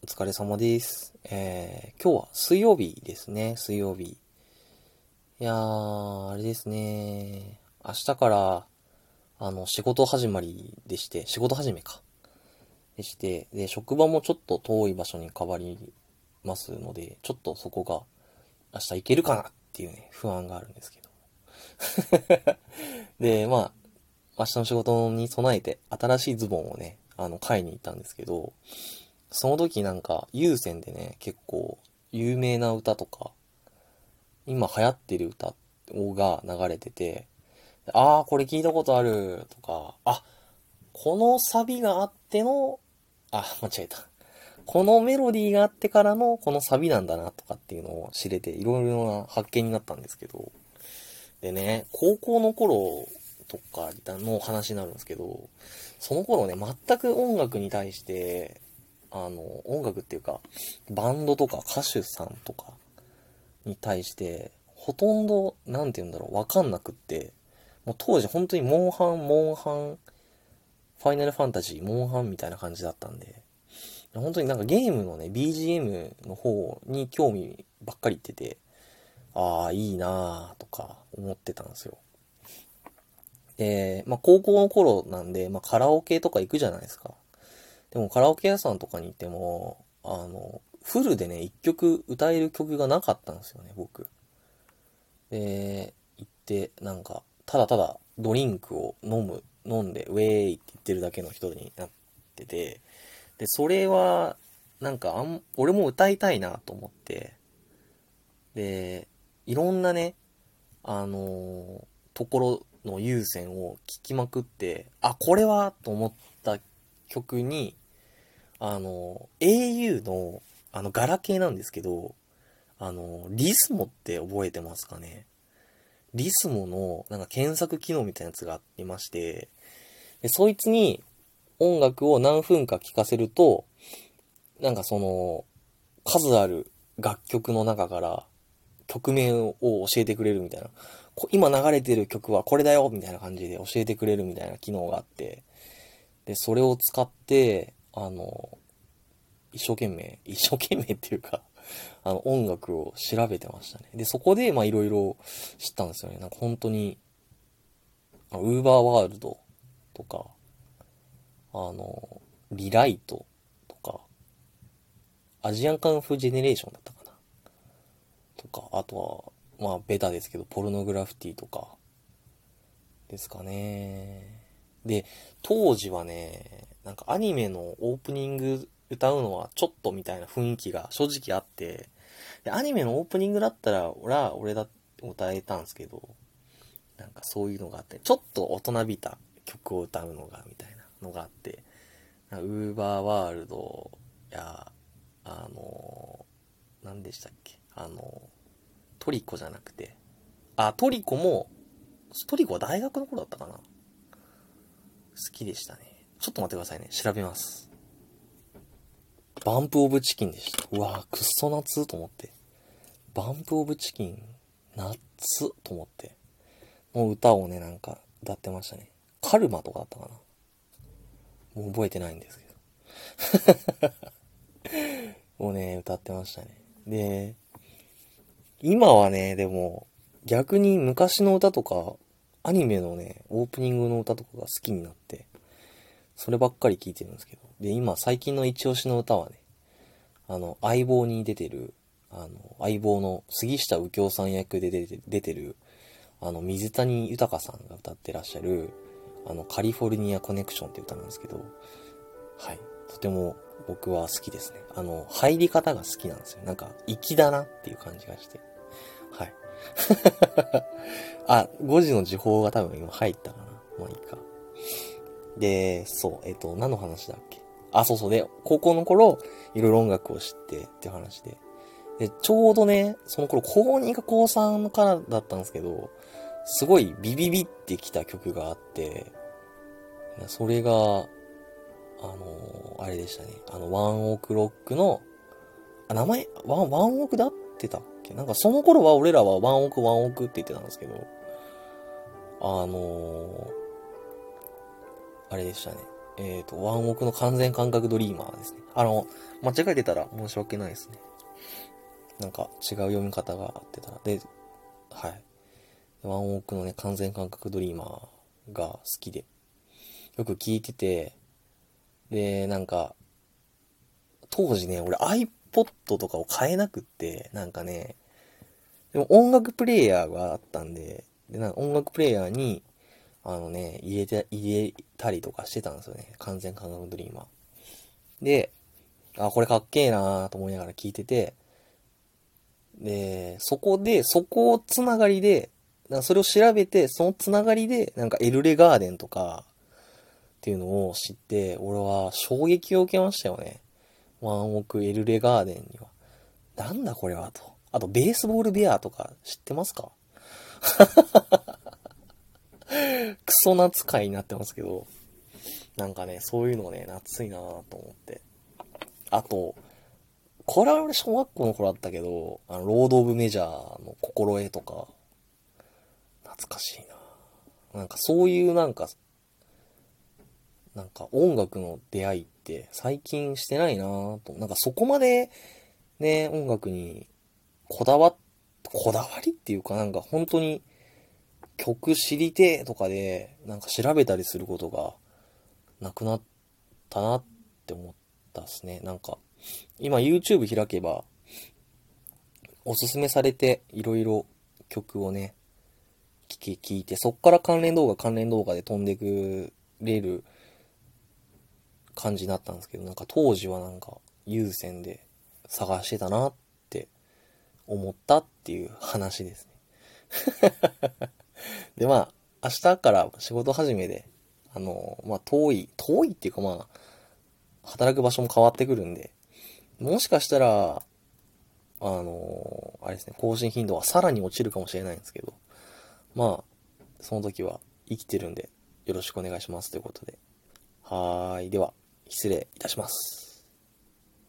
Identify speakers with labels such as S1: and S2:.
S1: お疲れ様です。えー、今日は水曜日ですね、水曜日。いやー、あれですね、明日から、あの、仕事始まりでして、仕事始めか。でして、で、職場もちょっと遠い場所に変わりますので、ちょっとそこが、明日行けるかなっていうね、不安があるんですけど。で、まあ、明日の仕事に備えて、新しいズボンをね、あの、買いに行ったんですけど、その時なんか、有線でね、結構、有名な歌とか、今流行ってる歌が流れてて、あー、これ聞いたことある、とか、あ、このサビがあっての、あ、間違えた。このメロディーがあってからの、このサビなんだな、とかっていうのを知れて、いろいろな発見になったんですけど、でね、高校の頃とかの話になるんですけど、その頃ね、全く音楽に対して、あの、音楽っていうか、バンドとか歌手さんとかに対して、ほとんど、なんて言うんだろう、わかんなくって、もう当時本当にモンハン、モンハン、ファイナルファンタジー、モンハンみたいな感じだったんで、本当になんかゲームのね、BGM の方に興味ばっかりいってて、ああ、いいなーとか思ってたんですよ。で、まあ高校の頃なんで、まあカラオケとか行くじゃないですか。でもカラオケ屋さんとかに行っても、あの、フルでね、一曲歌える曲がなかったんですよね、僕。で、行って、なんか、ただただドリンクを飲む、飲んで、ウェーイって言ってるだけの人になってて、で、それは、なんかあん、俺も歌いたいなと思って、で、いろんなね、あのーところの有線を聞きまくって、あ、これはと思った曲に、あの au の、あの、ガラケーなんですけど、あのリスモって覚えてますかね？リスモの、なんか検索機能みたいなやつがありまして、で、そいつに音楽を何分か聴かせると、なんかその、数ある楽曲の中から曲名を教えてくれるみたいな。今流れてる曲はこれだよみたいな感じで教えてくれるみたいな機能があって、で、それを使って、あの、一生懸命、一生懸命っていうか、あの、音楽を調べてましたね。で、そこで、まあ、いろいろ知ったんですよね。なんか本当に、ウーバーワールドとか、あの、リライトとか、アジアンカンフージェネレーションだったかな。とか、あとは、まあ、ベタですけど、ポルノグラフィティとか、ですかね。で、当時はね、なんかアニメのオープニング歌うのはちょっとみたいな雰囲気が正直あって、で、アニメのオープニングだったら、俺は、俺だ、歌えたんですけど、なんかそういうのがあって、ちょっと大人びた曲を歌うのが、みたいなのがあって、ウーバーワールドや、あの、何でしたっけあの、トリコじゃなくて、あ、トリコも、トリコは大学の頃だったかな。好きでしたね。ちょっと待ってくださいね。調べます。バンプオブチキンでした。うわぁ、くっそ夏と思って。バンプオブチキン、夏と思って。の歌をね、なんか歌ってましたね。カルマとかだったかな。もう覚えてないんですけど。もうね、歌ってましたね。で、今はね、でも、逆に昔の歌とか、アニメのね、オープニングの歌とかが好きになって、そればっかり聴いてるんですけど。で、今、最近の一押しの歌はね、あの、相棒に出てる、あの、相棒の杉下右京さん役で出て出てる、あの、水谷豊さんが歌ってらっしゃる、あの、カリフォルニアコネクションって歌なんですけど、はい。とても僕は好きですね。あの、入り方が好きなんですよ。なんか、粋だなっていう感じがして。はい。あ、5時の時報が多分今入ったかな。まあいいか。で、そう、えっ、と、何の話だっけ？あ、そうそう。で、高校の頃、いろいろ音楽を知ってっていう話で。で、ちょうどね、その頃、高2か高3からだったんですけど、すごいビビビってきた曲があって、それが、あのあれでしたね。あの、ワンオクロックの、あ、名前、ワン、ワンオクだってたなんかその頃は俺らはワンオクワンオクって言ってたんですけど、あのあれでしたね。えっ、と、ワンオクの完全感覚ドリーマーですね。あの、間違えてたら申し訳ないですね。なんか違う読み方があってたら。で、はい。ワンオークのね、完全感覚ドリーマーが好きで、よく聞いてて、で、なんか、当時ね、俺 iPod ポットとかを買えなくって、なんかね、でも音楽プレイヤーがあったんで、で、なんか音楽プレイヤーに、あのね、入れて、入れたりとかしてたんですよね。完全感覚ドリーマー。で、あ、これかっけえなーと思いながら聞いてて、で、そこで、そこをつながりで、それを調べて、そのつながりで、なんかエルレガーデンとか、っていうのを知って、俺は衝撃を受けましたよね。ワンオクエルレガーデンには。なんだこれはと。あと、ベースボールベアとか知ってますか？クソ夏会になってますけど、なんかね、そういうのね、夏いなぁと思って。あと、これは俺小学校の頃だったけど、あの、ロード・オブ・メジャーの心得とか、懐かしいななんかそういうなんか、なんか音楽の出会いって最近してないなぁと。なんかそこまでね、音楽にこだわっ、こだわりっていうかなんか本当に曲知りてとかでなんか調べたりすることがなくなったなって思ったっすね。なんか今 YouTube 開けばおすすめされていろいろ曲をね、聞き、聞いて、そっから関連動画関連動画で飛んでくれる感じになったんですけど、なんか当時はなんか優先で探してたなって思ったっていう話ですね。で、まあ、明日から仕事始めで、あの、まあ、遠い、遠いっていうかまあ、働く場所も変わってくるんで、もしかしたら、あの、あれですね、更新頻度はさらに落ちるかもしれないんですけど、まあ、その時は生きてるんで、よろしくお願いしますということで。はーい。では、失礼いたします。